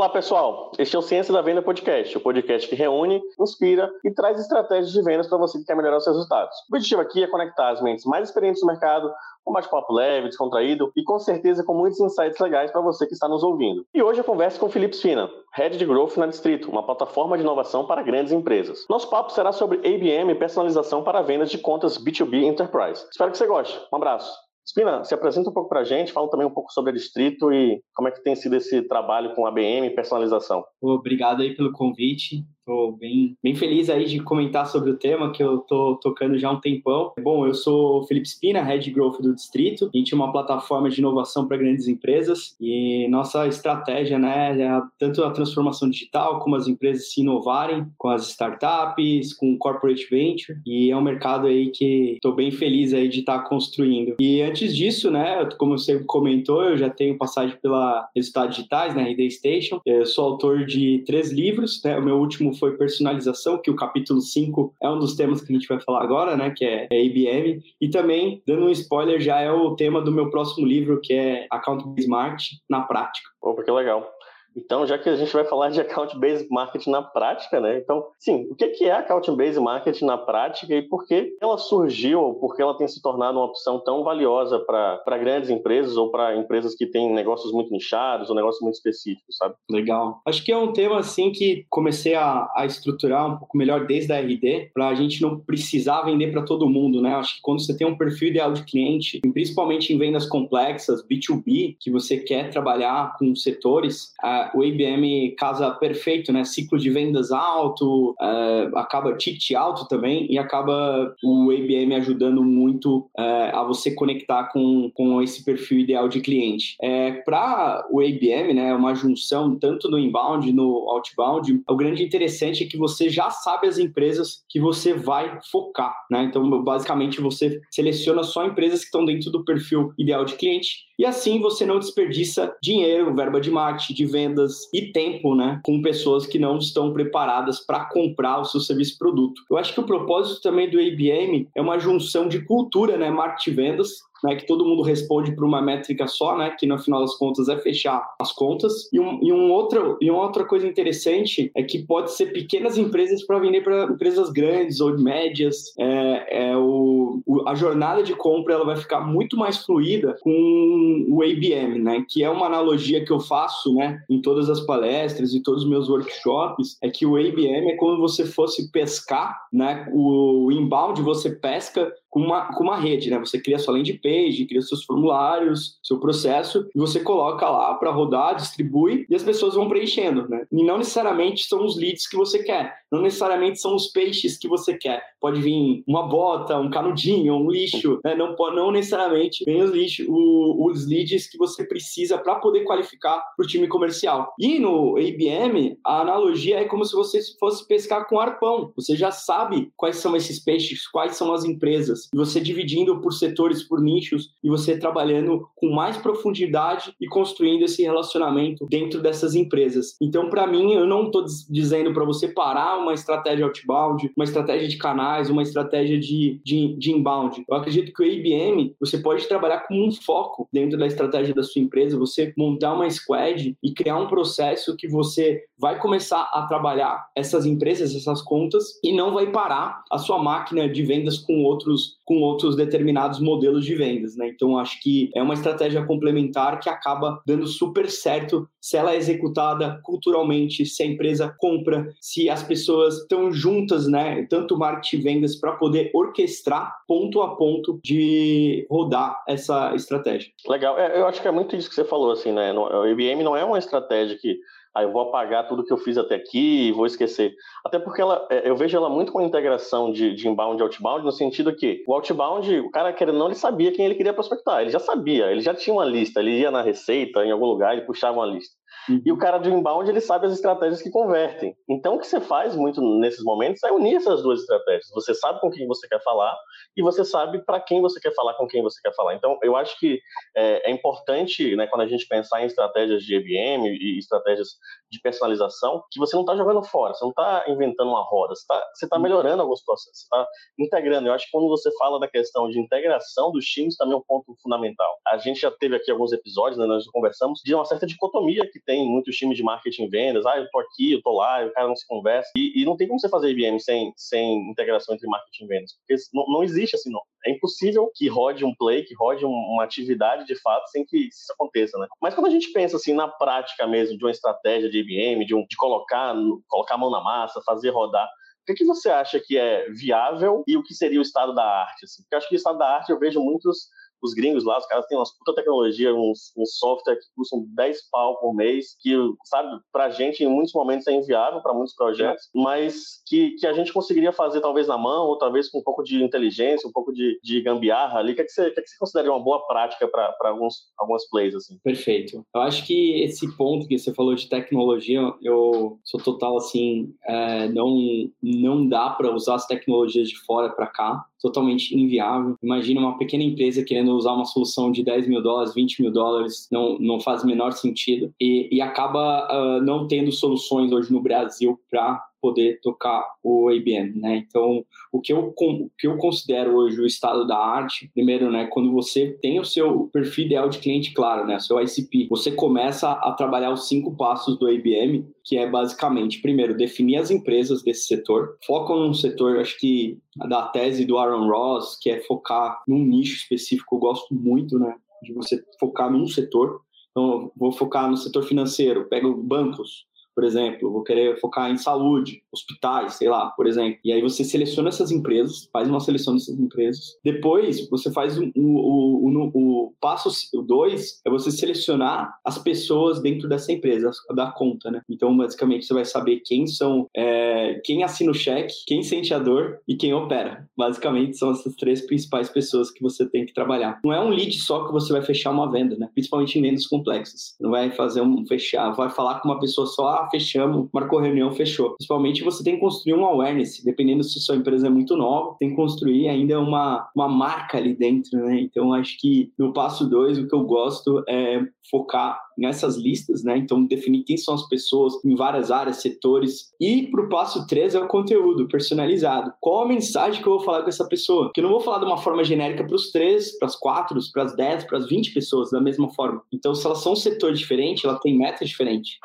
Olá, pessoal. Este é o Ciência da Venda Podcast, o podcast que reúne, inspira e traz estratégias de vendas para você que quer melhorar os seus resultados. O objetivo aqui é conectar as mentes mais experientes do mercado com bate-papo leve, descontraído e com certeza com muitos insights legais para você que está nos ouvindo. E hoje eu converso com o Felipe Spina, Head de Growth na Distrito, uma plataforma de inovação para grandes empresas. Nosso papo será sobre ABM e personalização para vendas de contas B2B Enterprise. Espero que você goste. Um abraço. Spina, se apresenta um pouco para a gente, fala também um pouco sobre a Distrito e como é que tem sido esse trabalho com ABM e personalização. Obrigado aí pelo convite. Estou bem, bem feliz aí de comentar sobre o tema que eu estou tocando já há um tempão. Bom, eu sou Felipe Spina, Head Growth do Distrito. A gente é uma plataforma de inovação para grandes empresas e nossa estratégia, né, é tanto a transformação digital como as empresas se inovarem com as startups, com o corporate venture e é um mercado aí que estou bem feliz aí de estar tá construindo. E antes disso, né, como você comentou, eu já tenho passagem pela Resultados Digitais, na né, RD Station. Eu sou autor de três livros, né, o meu último foi personalização, que o capítulo 5 é um dos temas que a gente vai falar agora, né, que é, é IBM, e também, dando um spoiler, já é o tema do meu próximo livro, que é Account Marketing na prática. Opa, que legal. Então, já que a gente vai falar de account-based marketing na prática, né? Então, sim, o que é account-based marketing na prática e por que ela surgiu por que ela tem se tornado uma opção tão valiosa para grandes empresas ou para empresas que têm negócios muito nichados ou negócios muito específicos, sabe? Legal. Acho que é um tema, assim, que comecei a, a estruturar um pouco melhor desde a RD, para a gente não precisar vender para todo mundo, né? Acho que quando você tem um perfil ideal de cliente, principalmente em vendas complexas, B2B, que você quer trabalhar com setores, o IBM casa perfeito, né? Ciclo de vendas alto, uh, acaba ticket alto também e acaba o IBM ajudando muito uh, a você conectar com, com esse perfil ideal de cliente. É, Para o IBM, né, uma junção tanto no inbound no outbound, o grande interessante é que você já sabe as empresas que você vai focar, né? Então, basicamente, você seleciona só empresas que estão dentro do perfil ideal de cliente e assim você não desperdiça dinheiro, verba de marketing, de vendas e tempo, né, com pessoas que não estão preparadas para comprar o seu serviço produto. Eu acho que o propósito também do IBM é uma junção de cultura, né, marketing e vendas, né, que todo mundo responde por uma métrica só, né, que no final das contas é fechar as contas. E, um, e, um outro, e uma outra coisa interessante é que pode ser pequenas empresas para vender para empresas grandes ou médias. É, é o, o, a jornada de compra ela vai ficar muito mais fluida com o ABM, né, que é uma analogia que eu faço né, em todas as palestras e todos os meus workshops, é que o ABM é como você fosse pescar, né, o inbound você pesca com uma, com uma rede, né? Você cria sua landing page, cria seus formulários, seu processo, e você coloca lá para rodar, distribui, e as pessoas vão preenchendo, né? E não necessariamente são os leads que você quer, não necessariamente são os peixes que você quer. Pode vir uma bota, um canudinho, um lixo, né? Não, não necessariamente vem os, lixo, o, os leads que você precisa para poder qualificar para o time comercial. E no ABM, a analogia é como se você fosse pescar com arpão. Você já sabe quais são esses peixes, quais são as empresas e você dividindo por setores, por nichos, e você trabalhando com mais profundidade e construindo esse relacionamento dentro dessas empresas. Então, para mim, eu não estou dizendo para você parar uma estratégia outbound, uma estratégia de canais, uma estratégia de, de, de inbound. Eu acredito que o IBM, você pode trabalhar com um foco dentro da estratégia da sua empresa, você montar uma squad e criar um processo que você vai começar a trabalhar essas empresas, essas contas, e não vai parar a sua máquina de vendas com outros com outros determinados modelos de vendas, né? Então acho que é uma estratégia complementar que acaba dando super certo se ela é executada culturalmente, se a empresa compra, se as pessoas estão juntas, né? Tanto marketing e vendas para poder orquestrar ponto a ponto de rodar essa estratégia. Legal, é, eu acho que é muito isso que você falou, assim, né? O IBM não é uma estratégia que aí eu vou apagar tudo que eu fiz até aqui e vou esquecer. Até porque ela, é, eu vejo ela muito com integração de, de inbound e outbound, no sentido que o outbound, o cara querendo não, ele sabia quem ele queria prospectar, ele já sabia, ele já tinha uma lista, ele ia na receita, em algum lugar, ele puxava uma lista. Uhum. E o cara do inbound, ele sabe as estratégias que convertem. Então, o que você faz muito nesses momentos é unir essas duas estratégias. Você sabe com quem você quer falar e você sabe para quem você quer falar, com quem você quer falar. Então, eu acho que é, é importante, né, quando a gente pensar em estratégias de EBM e estratégias de personalização, que você não está jogando fora, você não está inventando uma roda, você está tá uhum. melhorando alguns processos, você está integrando. Eu acho que quando você fala da questão de integração dos times, também é um ponto fundamental. a gente já teve aqui alguns episódios, né, nós conversamos, de uma certa dicotomia que tem muitos times de marketing e vendas. Ah, eu tô aqui, eu tô lá, o cara não se conversa. E, e não tem como você fazer IBM sem, sem integração entre marketing e vendas, porque não, não existe assim, não. É impossível que rode um play, que rode uma atividade de fato sem que isso aconteça, né? Mas quando a gente pensa assim na prática mesmo de uma estratégia de IBM, de, um, de colocar, colocar a mão na massa, fazer rodar, o que, que você acha que é viável e o que seria o estado da arte? Assim? Porque eu acho que o estado da arte eu vejo muitos os gringos lá, os caras têm umas puta tecnologia, uns, uns software que custam 10 pau por mês, que, sabe, pra gente em muitos momentos é inviável para muitos projetos, mas que, que a gente conseguiria fazer talvez na mão, ou talvez com um pouco de inteligência, um pouco de, de gambiarra ali. O que, é que, você, que, é que você considera uma boa prática para alguns algumas plays, assim? Perfeito. Eu acho que esse ponto que você falou de tecnologia, eu sou total assim, é, não, não dá para usar as tecnologias de fora para cá totalmente inviável. Imagina uma pequena empresa querendo usar uma solução de 10 mil dólares, 20 mil dólares, não, não faz o menor sentido. E, e acaba uh, não tendo soluções hoje no Brasil para poder tocar o IBM, né? Então, o que eu, o que eu considero hoje o estado da arte, primeiro, né, quando você tem o seu perfil ideal de cliente claro, né, seu ICP, você começa a trabalhar os cinco passos do IBM, que é basicamente, primeiro, definir as empresas desse setor, foca num setor, acho que da tese do Aaron Ross, que é focar num nicho específico, eu gosto muito, né, de você focar num setor, então, vou focar no setor financeiro, pego bancos, por exemplo, vou querer focar em saúde, hospitais, sei lá, por exemplo. E aí você seleciona essas empresas, faz uma seleção dessas empresas. Depois, você faz o, o, o, o passo 2 é você selecionar as pessoas dentro dessa empresa, da conta, né? Então, basicamente, você vai saber quem são, é, quem assina o cheque, quem sente a dor e quem opera. Basicamente, são essas três principais pessoas que você tem que trabalhar. Não é um lead só que você vai fechar uma venda, né? Principalmente em vendas complexas. Não vai fazer um fechar, vai falar com uma pessoa só, ah, fechamos, marcou reunião, fechou. Principalmente você tem que construir um awareness, dependendo se sua empresa é muito nova, tem que construir ainda uma, uma marca ali dentro, né? Então acho que no passo dois o que eu gosto é focar nessas listas, né? Então definir quem são as pessoas em várias áreas, setores. E pro passo três é o conteúdo personalizado. Qual a mensagem que eu vou falar com essa pessoa? Porque eu não vou falar de uma forma genérica para os três, para as quatro, para as dez, para as vinte pessoas da mesma forma. Então se elas são um setor diferente, ela tem metas diferentes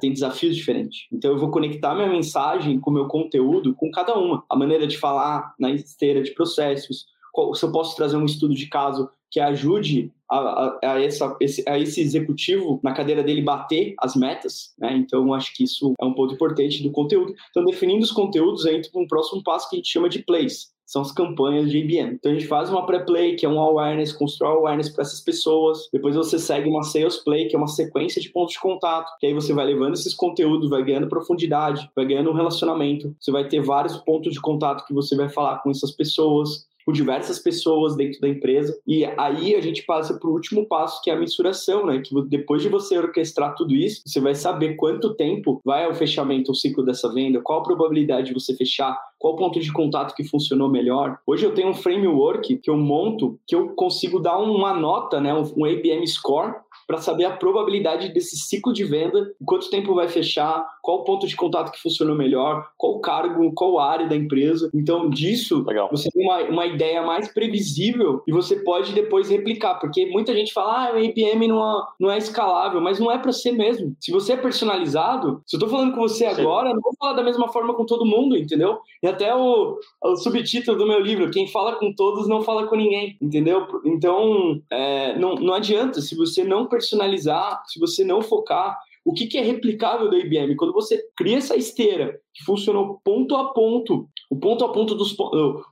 tem desafios diferentes. Então eu vou conectar minha mensagem com o meu conteúdo com cada uma. A maneira de falar na esteira de processos, se eu posso trazer um estudo de caso que ajude a, a, a, essa, esse, a esse executivo na cadeira dele bater as metas, né? Então, acho que isso é um ponto importante do conteúdo. Então, definindo os conteúdos, entra um próximo passo que a gente chama de plays são as campanhas de IBM. Então a gente faz uma pré-play, que é um awareness, constrói awareness para essas pessoas. Depois você segue uma sales play, que é uma sequência de pontos de contato, que aí você vai levando esses conteúdos, vai ganhando profundidade, vai ganhando um relacionamento. Você vai ter vários pontos de contato que você vai falar com essas pessoas com diversas pessoas dentro da empresa. E aí a gente passa para o último passo, que é a mensuração, né? Que depois de você orquestrar tudo isso, você vai saber quanto tempo vai ao fechamento, o ciclo dessa venda, qual a probabilidade de você fechar, qual ponto de contato que funcionou melhor. Hoje eu tenho um framework que eu monto, que eu consigo dar uma nota, né? Um ABM score para saber a probabilidade desse ciclo de venda, quanto tempo vai fechar, qual ponto de contato que funcionou melhor, qual cargo, qual área da empresa. Então, disso, Legal. você tem uma, uma ideia mais previsível e você pode depois replicar, porque muita gente fala, ah, o IBM não é, não é escalável, mas não é para ser mesmo. Se você é personalizado, se eu estou falando com você Sim. agora, não vou falar da mesma forma com todo mundo, entendeu? E até o, o subtítulo do meu livro, quem fala com todos não fala com ninguém, entendeu? Então, é, não, não adianta, se você não personalizar, se você não focar, o que, que, é replicável do IBM? Quando você cria essa esteira que funcionou ponto a ponto, o ponto a ponto dos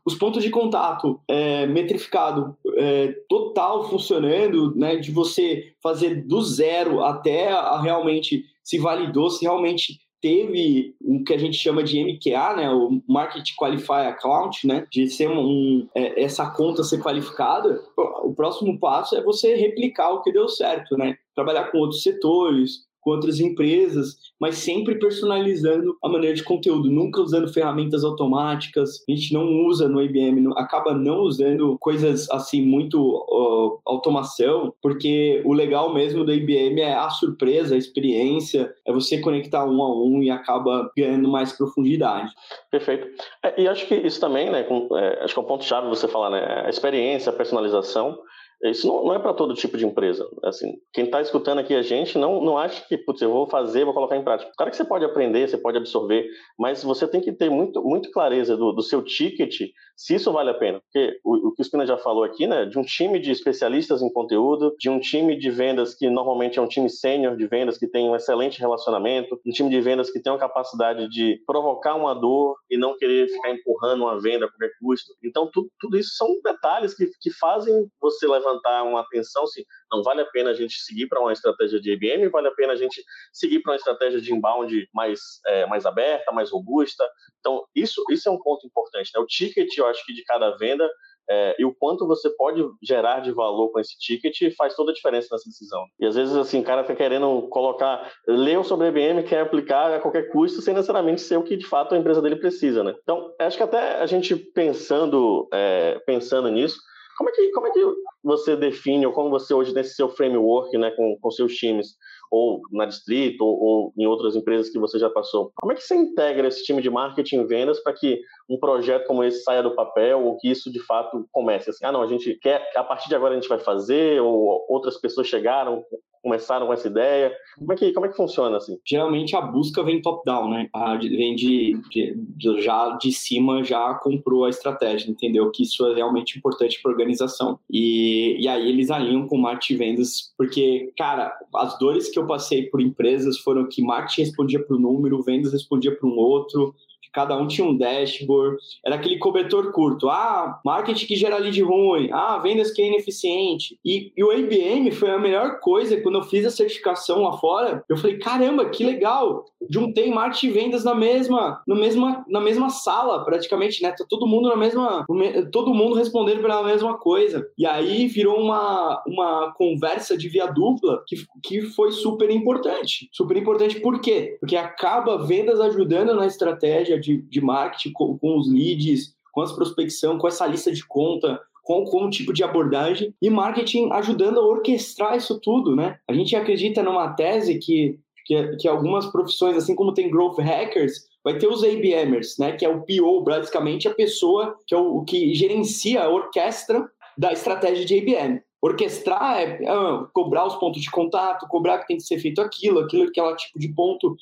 os pontos de contato é, metrificado é, total funcionando, né, de você fazer do zero até a, realmente se validou, se realmente teve o que a gente chama de MQA, né, o Market Qualify Account, né, de ser um é, essa conta ser qualificada, o próximo passo é você replicar o que deu certo, né, trabalhar com outros setores, com outras empresas, mas sempre personalizando a maneira de conteúdo, nunca usando ferramentas automáticas. A gente não usa no IBM, acaba não usando coisas assim muito uh, automação, porque o legal mesmo do IBM é a surpresa, a experiência, é você conectar um a um e acaba ganhando mais profundidade. Perfeito. É, e acho que isso também, né, com, é, acho que é um ponto chave você falar, né, a experiência, a personalização Isso não, não é para todo tipo de empresa. Assim, quem está escutando aqui a gente não, não acha que, putz, eu vou fazer, vou colocar em prática. Claro que você pode aprender, você pode absorver, mas você tem que ter muito, muito clareza do, do seu ticket, se isso vale a pena. Porque o, o que o Spina já falou aqui, né, de um time de especialistas em conteúdo, de um time de vendas que normalmente é um time sênior de vendas que tem um excelente relacionamento, um time de vendas que tem uma capacidade de provocar uma dor e não querer ficar empurrando uma venda a qualquer custo. Então, tudo, tudo isso são detalhes que, que fazem você levantar uma atenção se não vale a pena a gente seguir para uma estratégia de IBM, vale a pena a gente seguir para uma estratégia de inbound mais, é, mais aberta, mais robusta. Então, isso, isso é um ponto importante. Né? O ticket, eu acho que de cada venda é, e o quanto você pode gerar de valor com esse ticket faz toda a diferença nessa decisão. E às vezes, assim, o cara tá querendo colocar, leu sobre a IBM, quer aplicar a qualquer custo, sem necessariamente ser o que de fato a empresa dele precisa, né? Então, acho que até a gente pensando, é, pensando nisso, como é, que, como é que você define, ou como você hoje nesse seu framework, né, com, com seus times, ou na Distrito, ou, ou, em outras empresas que você já passou, como é que você integra esse time de marketing e vendas para que um projeto como esse saia do papel, ou que isso de fato comece? Assim, ah, não, a gente quer, a partir de agora a gente vai fazer, ou outras pessoas chegaram, começaram com essa ideia? Como é que, como é que funciona assim? Geralmente a busca vem top-down, né? A, vem de, de, já de cima, já comprou a estratégia, entendeu? Que isso é realmente importante para a organização. E, e aí eles alinham com marketing vendas, porque, cara, as dores que eu passei por empresas foram que marketing respondia para o número, vendas respondia para um outro, cada um tinha um dashboard, era aquele cobertor curto. Ah, marketing que gera lead ruim, ah, vendas que é ineficiente. E, e o IBM foi a melhor coisa quando eu fiz a certificação lá fora. Eu falei, caramba, que legal! Juntei marketing e vendas na mesma, na mesma, na mesma sala, praticamente, né? Tá todo mundo na mesma, todo mundo respondendo pela mesma coisa. E aí virou uma, uma conversa de via dupla que, que foi super importante. Super importante por quê? Porque acaba vendas ajudando na estratégia de, de marketing com, com os leads, com as prospecção, com essa lista de conta, com, com o tipo de abordagem e marketing ajudando a orquestrar isso tudo, né? A gente acredita numa tese que, que, que algumas profissões, assim como tem growth hackers, vai ter os ABMers, né? Que é o PO, basicamente a pessoa que é o, que gerencia a orquestra da estratégia de ABM. Orquestrar é, é cobrar os pontos de contato, cobrar que tem que ser feito aquilo, aquilo, aquele tipo de ponto,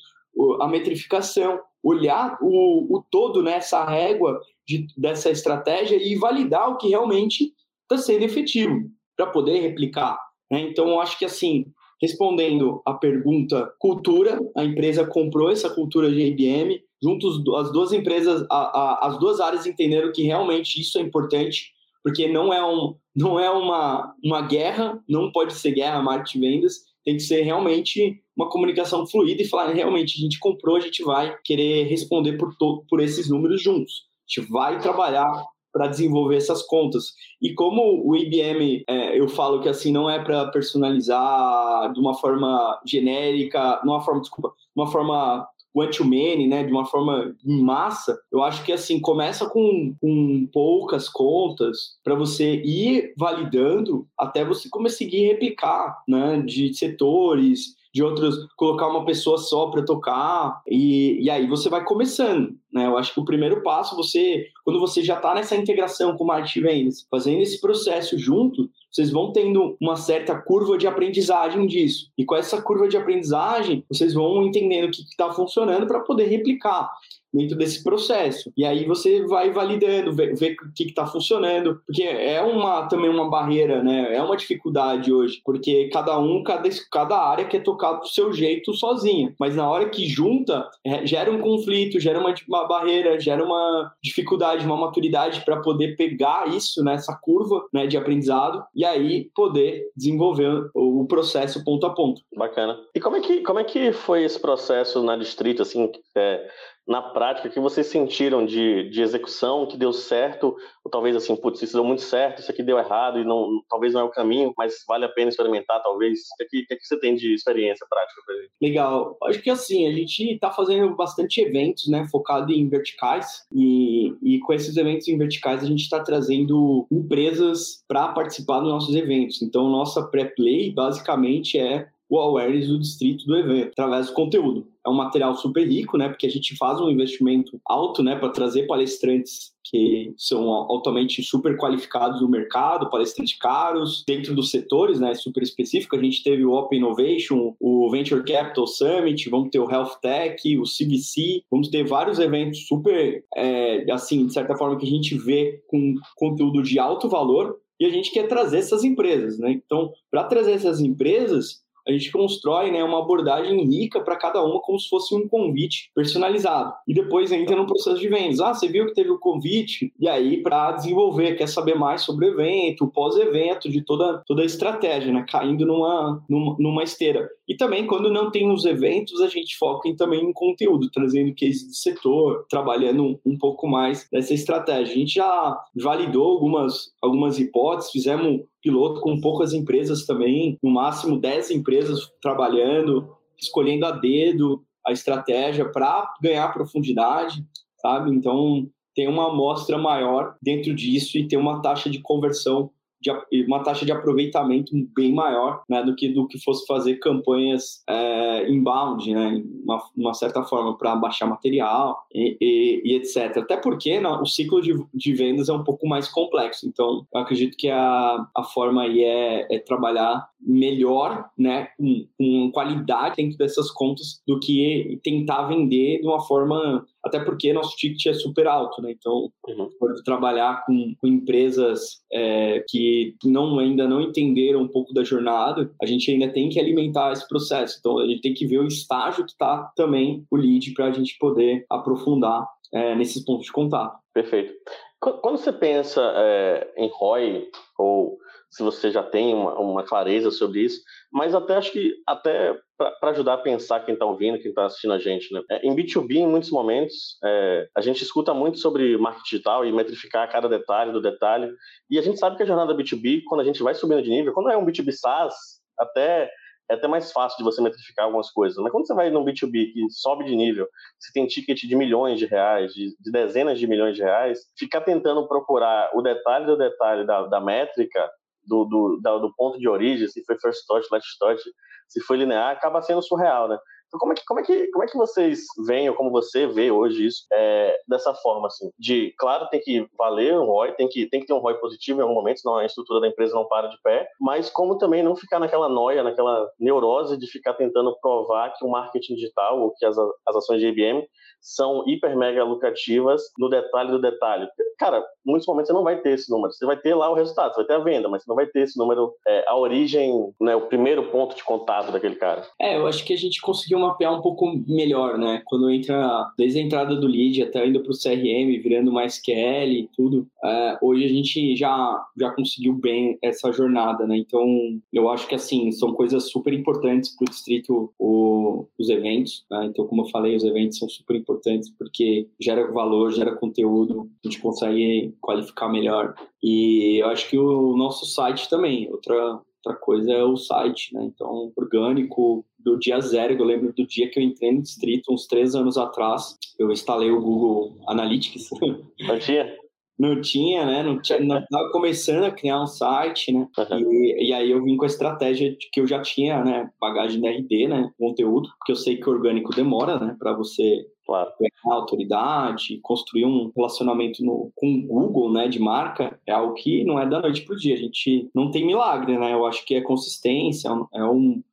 a metrificação olhar o, o todo nessa né, régua de, dessa estratégia e validar o que realmente está sendo efetivo para poder replicar. Né? Então, acho que assim, respondendo a pergunta cultura, a empresa comprou essa cultura de IBM, juntos as duas empresas, a, a, as duas áreas entenderam que realmente isso é importante, porque não é, um, não é uma, uma guerra, não pode ser guerra marketing vendas, tem que ser realmente uma comunicação fluida e falar, realmente, a gente comprou, a gente vai querer responder por, por esses números juntos. A gente vai trabalhar para desenvolver essas contas. E como o IBM, é, eu falo que assim não é para personalizar de uma forma genérica, de uma forma, desculpa, de uma forma one-to-many, né, de uma forma em massa, eu acho que assim começa com, com poucas contas para você ir validando até você conseguir replicar, né, de setores, de outros colocar uma pessoa só para tocar e, e aí você vai começando, né? Eu acho que o primeiro passo você, quando você já está nessa integração com o marketing vendas, fazendo esse processo junto, vocês vão tendo uma certa curva de aprendizagem disso. E com essa curva de aprendizagem, vocês vão entendendo o que está funcionando para poder replicar dentro desse processo. E aí você vai validando, ver, o que está funcionando, porque é uma também uma barreira, né? É uma dificuldade hoje, porque cada um, cada, cada área quer tocar do seu jeito sozinha. Mas na hora que junta, é, gera um conflito, gera uma, uma barreira, gera uma dificuldade, uma maturidade para poder pegar isso, né, curva né, de aprendizado, e aí poder desenvolver o, o processo ponto a ponto. Bacana. E como é que, como é que foi esse processo na Distrito, assim, é, na prática, que vocês sentiram de, de execução, que deu certo, ou talvez assim, putz, isso deu muito certo, isso aqui deu errado e não, talvez não é o caminho, mas vale a pena experimentar, talvez. O que, que, que você tem de experiência prática pra gente? Legal. Acho que assim, a gente está fazendo bastante eventos, né, focado em verticais, e, e com esses eventos em verticais a gente está trazendo empresas para participar dos nossos eventos. Então, nossa pré-play basicamente é o awareness do distrito do evento, através do conteúdo. É um material super rico, né? Porque a gente faz um investimento alto, né? Para trazer palestrantes que são altamente super qualificados no mercado, palestrantes caros, dentro dos setores, né? Super específico. A gente teve o Open Innovation, o Venture Capital Summit, vamos ter o Health Tech, o CVC, vamos ter vários eventos super, é, assim, de certa forma, que a gente vê com conteúdo de alto valor e a gente quer trazer essas empresas, né? Então, para trazer essas empresas, a gente constrói né, uma abordagem rica para cada uma, como se fosse um convite personalizado. E depois entra no processo de vendas. Ah, você viu que teve o convite? E aí, para desenvolver, quer saber mais sobre o evento, pós-evento, de toda, toda a estratégia, né? Caindo numa, numa, numa esteira. E também, quando não tem os eventos, a gente foca em, também em conteúdo, trazendo case do setor, trabalhando um, um pouco mais dessa estratégia. A gente já validou algumas, algumas hipóteses, fizemos piloto com poucas empresas também, no máximo 10 empresas trabalhando, escolhendo a dedo a estratégia para ganhar profundidade, sabe? Então, tem uma amostra maior dentro disso e tem uma taxa de conversão de uma taxa de aproveitamento bem maior né, do que do que fosse fazer campanhas é, inbound, né, uma, uma certa forma para baixar material e, e, e, etc. Até porque não, o ciclo de, de vendas é um pouco mais complexo. Então, eu acredito que a, a forma aí é, é trabalhar melhor, né, com, com qualidade dentro dessas contas do que tentar vender de uma forma até porque nosso ticket é super alto, né? Então, uhum. pode trabalhar com, com empresas é, que não, ainda não entenderam um pouco da jornada, a gente ainda tem que alimentar esse processo. Então, a gente tem que ver o estágio que está também o lead para a gente poder aprofundar é, nesses pontos de contato. Perfeito. Quando você pensa é, em ROI, ou se você já tem uma, uma clareza sobre isso, mas até acho que até para ajudar a pensar quem está ouvindo, quem está assistindo a gente, né? É, em B2B, em muitos momentos, é, a gente escuta muito sobre marketing digital e metrificar cada detalhe do detalhe, e a gente sabe que a jornada B2B, quando a gente vai subindo de nível, quando é um B2B SaaS, até é até mais fácil de você metrificar algumas coisas. Mas quando você vai num B2B que sobe de nível, você tem ticket de milhões de reais, de, de dezenas de milhões de reais, ficar tentando procurar o detalhe do detalhe da, da métrica do, do, do ponto de origem, se foi first touch, last touch, se foi linear, acaba sendo surreal, né? Então, como é que, como é que, como é que vocês veem, ou como você vê hoje isso, é, dessa forma, assim? De, claro, tem que valer um ROI, tem que, tem que ter um ROI positivo em algum momento, senão a estrutura da empresa não para de pé, mas como também não ficar naquela noia, naquela neurose de ficar tentando provar que o marketing digital, ou que as, as ações de IBM são hiper mega lucrativas no detalhe do detalhe. Cara, em muitos momentos você não vai ter esse número. Você vai ter lá o resultado, você vai ter a venda, mas você não vai ter esse número, é, a origem, né, o primeiro ponto de contato daquele cara. É, eu acho que a gente conseguiu mapear um pouco melhor, né? Quando entra, desde a entrada do lead até indo para o CRM, virando mais SQL e tudo, é, hoje a gente já, já conseguiu bem essa jornada, né? Então, eu acho que, assim, são coisas super importantes para o distrito, os eventos, né? Então, como eu falei, os eventos são super importantes porque gera valor, gera conteúdo, a gente consegue qualificar melhor. E eu acho que o nosso site também, outra, outra coisa é o site, né? Então, orgânico, do dia zero, eu lembro do dia que eu entrei no distrito, uns três anos atrás, eu instalei o Google Analytics. Não tinha? Não tinha, né? Não tinha, não tava começando a criar um site, né? Uhum. E, e, aí eu vim com a estratégia de que eu já tinha, né? Bagagem de RD, né? Conteúdo, porque eu sei que o orgânico demora, né? Para você claro. ganhar autoridade, construir um relacionamento no, com o Google, né? De marca, é algo que não é da noite pro dia. A gente não tem milagre, né? Eu acho que é consistência, é um,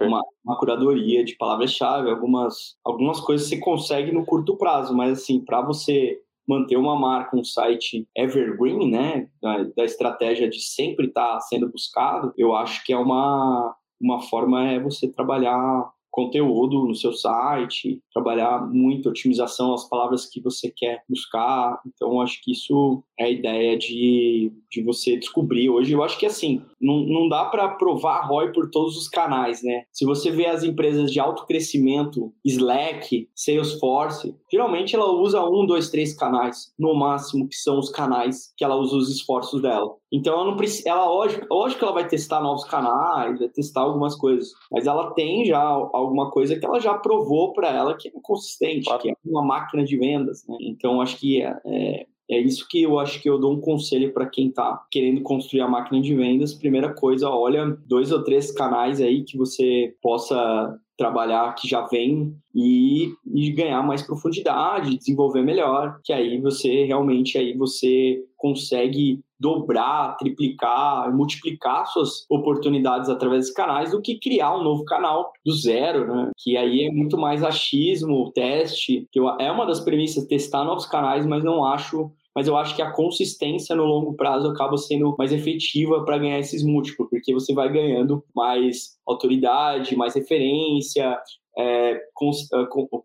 uma, uma, curadoria de palavras-chave, algumas, algumas coisas você consegue no curto prazo, mas assim, para você manter uma marca, um site evergreen, né, da, da estratégia de sempre estar tá sendo buscado, eu acho que é uma, uma forma é você trabalhar conteúdo no seu site, trabalhar muito otimização, as palavras que você quer buscar. Então, acho que isso é a ideia de, de você descobrir. Hoje, eu acho que assim, não, não dá para provar ROI por todos os canais, né? Se você vê as empresas de alto crescimento, Slack, Salesforce, geralmente ela usa um, dois, três canais, no máximo, que são os canais que ela usa os esforços dela. Então, ela não precisa, ela, lógico, lógico que ela vai testar novos canais, vai testar algumas coisas, mas ela tem já alguma coisa que ela já provou para ela que é consistente, claro. que é uma máquina de vendas. Né? Então, acho que é, é, é isso que eu acho que eu dou um conselho para quem está querendo construir a máquina de vendas. Primeira coisa, olha dois ou três canais aí que você possa trabalhar que já vem e, e, ganhar mais profundidade, desenvolver melhor, que aí você realmente aí você consegue dobrar, triplicar, multiplicar suas oportunidades através desses canais do que criar um novo canal do zero, né? Que aí é muito mais achismo, teste, que eu, é uma das premissas testar novos canais, mas não acho mas eu acho que a consistência no longo prazo acaba sendo mais efetiva para ganhar esses múltiplos, porque você vai ganhando mais autoridade, mais referência, é, com, é, com,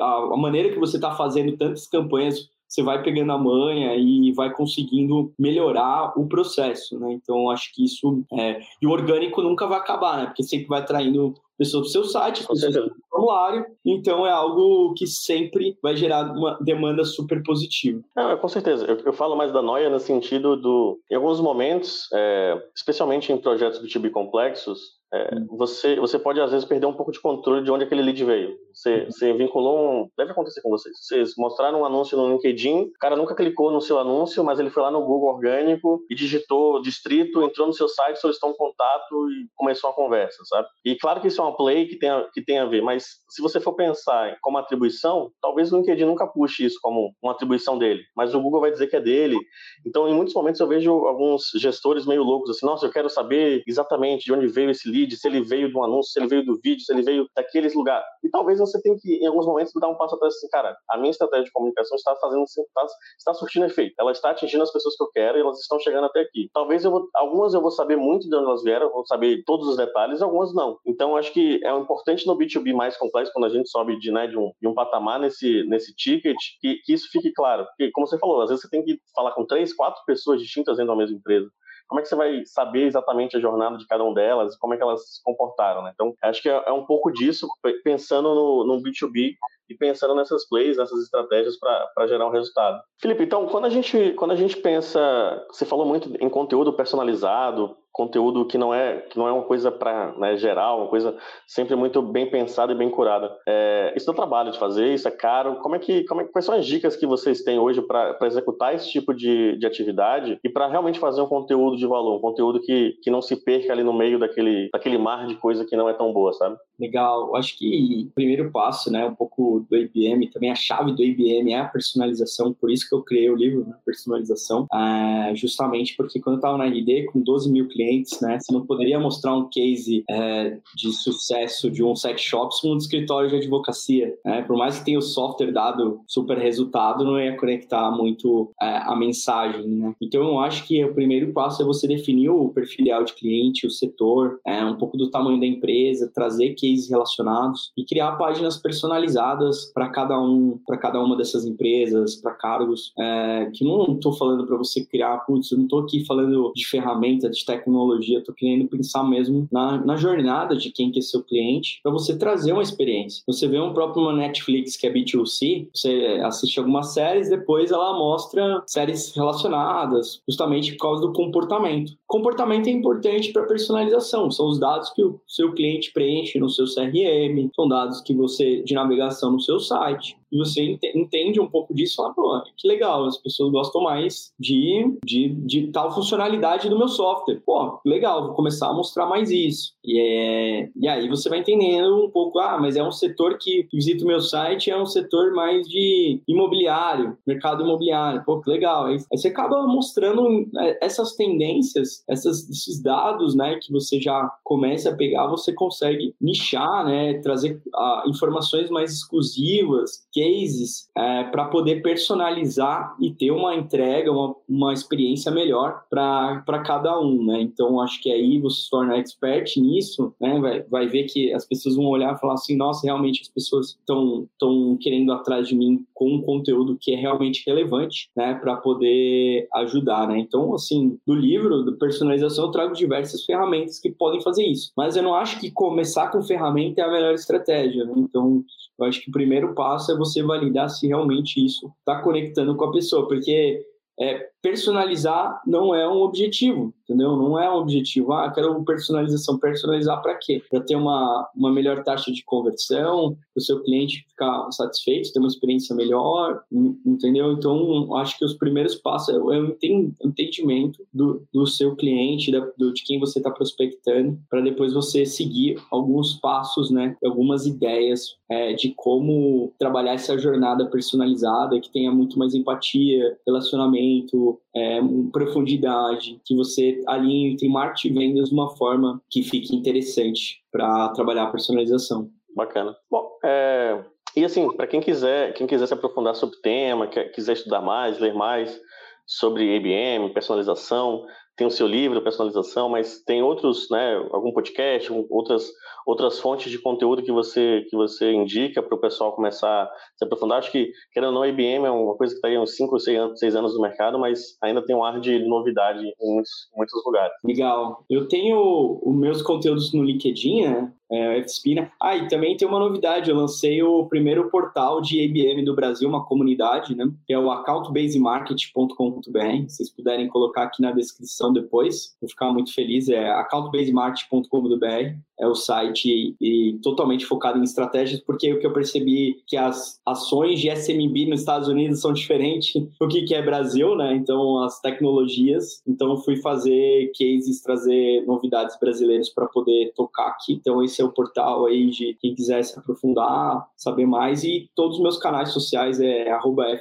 a, a maneira que você está fazendo tantas campanhas você vai pegando a manha e vai conseguindo melhorar o processo, né? Então, acho que isso é... E o orgânico nunca vai acabar, né? Porque sempre vai atraindo pessoas para o seu site, pessoas para o formulário. Então, é algo que sempre vai gerar uma demanda super positiva. Não, com certeza. Eu, eu falo mais da noia no sentido do... Em alguns momentos, é, especialmente em projetos B2B complexos, é, hum. você, você pode, às vezes, perder um pouco de controle de onde aquele lead veio. Você, uhum. você vinculou um. Deve acontecer com vocês. Vocês mostraram um anúncio no LinkedIn, o cara nunca clicou no seu anúncio, mas ele foi lá no Google Orgânico e digitou distrito, entrou no seu site, solicitou um contato e começou a conversa, sabe? E claro que isso é uma play que tem a, que tem a ver, mas se você for pensar como atribuição, talvez o LinkedIn nunca puxe isso como uma atribuição dele, mas o Google vai dizer que é dele. Então, em muitos momentos, eu vejo alguns gestores meio loucos assim: nossa, eu quero saber exatamente de onde veio esse lead se ele veio do anúncio, se ele veio do vídeo, se ele veio daqueles lugares. E talvez você tenha que, em alguns momentos, dar um passo atrás assim, cara, a minha estratégia de comunicação está fazendo, está, está surtindo efeito. Ela está atingindo as pessoas que eu quero e elas estão chegando até aqui. Talvez eu vou, algumas eu vou saber muito de onde elas vieram, vou saber todos os detalhes, algumas não. Então, acho que é importante no B2B mais complexo, quando a gente sobe de, né, de, um, de um patamar nesse, nesse ticket, que, que isso fique claro. Porque, como você falou, às vezes você tem que falar com três, quatro pessoas distintas dentro da mesma empresa como é que você vai saber exatamente a jornada de cada uma delas, como é que elas se comportaram, né? Então, acho que é, é um pouco disso, pensando no, no B2B e pensando nessas plays, nessas estratégias para gerar um resultado. Felipe, então, quando a gente, quando a gente pensa, você falou muito em conteúdo personalizado, conteúdo que não é que não é uma coisa para né, geral, uma coisa sempre muito bem pensada e bem curada. É, isso dá trabalho de fazer, isso é caro. Como é que, como é, quais são as dicas que vocês têm hoje para executar esse tipo de, de atividade e para realmente fazer um conteúdo de valor, um conteúdo que, que não se perca ali no meio daquele, daquele mar de coisa que não é tão boa, sabe? Legal. Acho que o primeiro passo, né, um pouco do IBM, também a chave do IBM é a personalização, por isso que eu criei o livro, né, personalização, é, justamente porque quando eu estava na RD com 12 mil clientes né? Você não poderia mostrar um case é, de sucesso de um sex shop num escritório de advocacia, né? Por mais que tenha o software dado super resultado, não ia conectar muito é, a mensagem, né? Então, eu acho que o primeiro passo é você definir o perfil de cliente, o setor, é, um pouco do tamanho da empresa, trazer cases relacionados e criar páginas personalizadas para cada um, para cada uma dessas empresas, para cargos, é, que não estou falando para você criar, putz, eu não estou aqui falando de ferramenta, de tecnologia estou querendo pensar mesmo na, na jornada de quem que é seu cliente, para você trazer uma experiência. Você vê um próprio Netflix que é B2C, você assiste algumas séries, depois ela mostra séries relacionadas, justamente por causa do comportamento. Comportamento é importante para personalização, são os dados que o seu cliente preenche no seu CRM, são dados que você de navegação no seu site e você entende um pouco disso e fala, pô, que legal, as pessoas gostam mais de, de, de tal funcionalidade do meu software. Pô, legal, vou começar a mostrar mais isso. E, é, e aí você vai entendendo um pouco, ah, mas é um setor que visita o meu site, é um setor mais de imobiliário, mercado imobiliário. Pô, que legal. Aí, aí você acaba mostrando é, essas tendências, essas, esses dados, né, que você já começa a pegar, você consegue nichar, né, trazer ah, informações mais exclusivas, que cases é, para poder personalizar e ter uma entrega, uma, uma experiência melhor para cada um, né? Então, acho que aí você se torna expert nisso, né? Vai, vai ver que as pessoas vão olhar e falar assim, nossa, realmente as pessoas estão querendo atrás de mim com um conteúdo que é realmente relevante, né? Para poder ajudar, né? Então, assim, do livro, da personalização, eu trago diversas ferramentas que podem fazer isso. Mas eu não acho que começar com ferramenta é a melhor estratégia, né? Então, eu acho que o primeiro passo é você validar se realmente isso está conectando com a pessoa, porque é, personalizar não é um objetivo, entendeu? Não é um objetivo, ah, quero personalização. Personalizar para quê? Para ter uma, uma melhor taxa de conversão, o seu cliente ficar satisfeito, ter uma experiência melhor, entendeu? Então, acho que os primeiros passos é o entendimento do, do seu cliente, da, do, de quem você está prospectando, para depois você seguir alguns passos, né? Algumas ideias é, de como trabalhar essa jornada personalizada, que tenha muito mais empatia, relacionamento, é, profundidade, que você alinhe entre marketing e vendas de uma forma que fique interessante para trabalhar a personalização. Bacana. Bom, é, e assim, para quem quiser, quem quiser se aprofundar sobre o tema, quiser estudar mais, ler mais sobre IBM, personalização, tem o seu livro, personalização, mas tem outros, né, algum podcast, outras outras fontes de conteúdo que você que você indica para o pessoal começar a se aprofundar? Acho que, querendo ou não, a IBM é uma coisa que está aí uns 5 ou 6 anos, 6 anos no mercado, mas ainda tem um ar de novidade em muitos, muitos lugares. Legal. Eu tenho os meus conteúdos no LinkedIn, né? é, FSP, Ah, e também tem uma novidade, eu lancei o primeiro portal de IBM do Brasil, uma comunidade, né? Que é o accountbasemarket.com.br. Se vocês puderem colocar aqui na descrição depois, vou ficar muito feliz. É accountbasemarket.com.br é o site e, totalmente focado em estratégias, porque o que eu percebi que as ações de SMB nos Estados Unidos são diferentes do que, é Brasil, né? Então, as tecnologias. Então, fui fazer cases, trazer novidades brasileiras para poder tocar aqui. Então, esse é o portal aí de quem quiser se aprofundar, saber mais. E todos os meus canais sociais é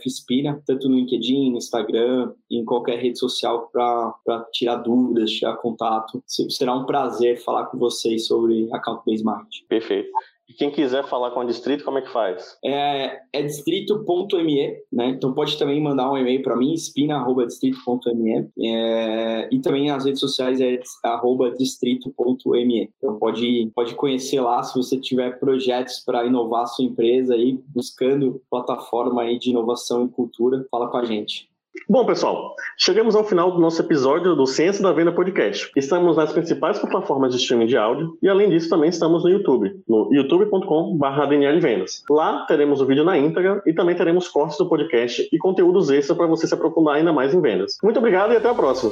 fspina, tanto no LinkedIn, no Instagram, em qualquer rede social para tirar dúvidas, tirar contato. Será um prazer falar com vocês sobre account-based marketing. Perfeito. E quem quiser falar com a Distrito, como é que faz? É, é distrito.me, né? Então pode também mandar um e-mail para mim, espina.distrito.me. É, e também nas redes sociais é arroba distrito.me. Então pode, pode conhecer lá se você tiver projetos para inovar a sua empresa aí, buscando plataforma aí de inovação e cultura, fala com a gente. Bom, pessoal, chegamos ao final do nosso episódio do Ciência da Venda Podcast. Estamos nas principais plataformas de streaming de áudio e, além disso, também estamos no YouTube, no youtube.com.br Vendas. Lá teremos o vídeo na íntegra e também teremos cortes do podcast e conteúdos extra para você se aprofundar ainda mais em vendas. Muito obrigado e até a próxima!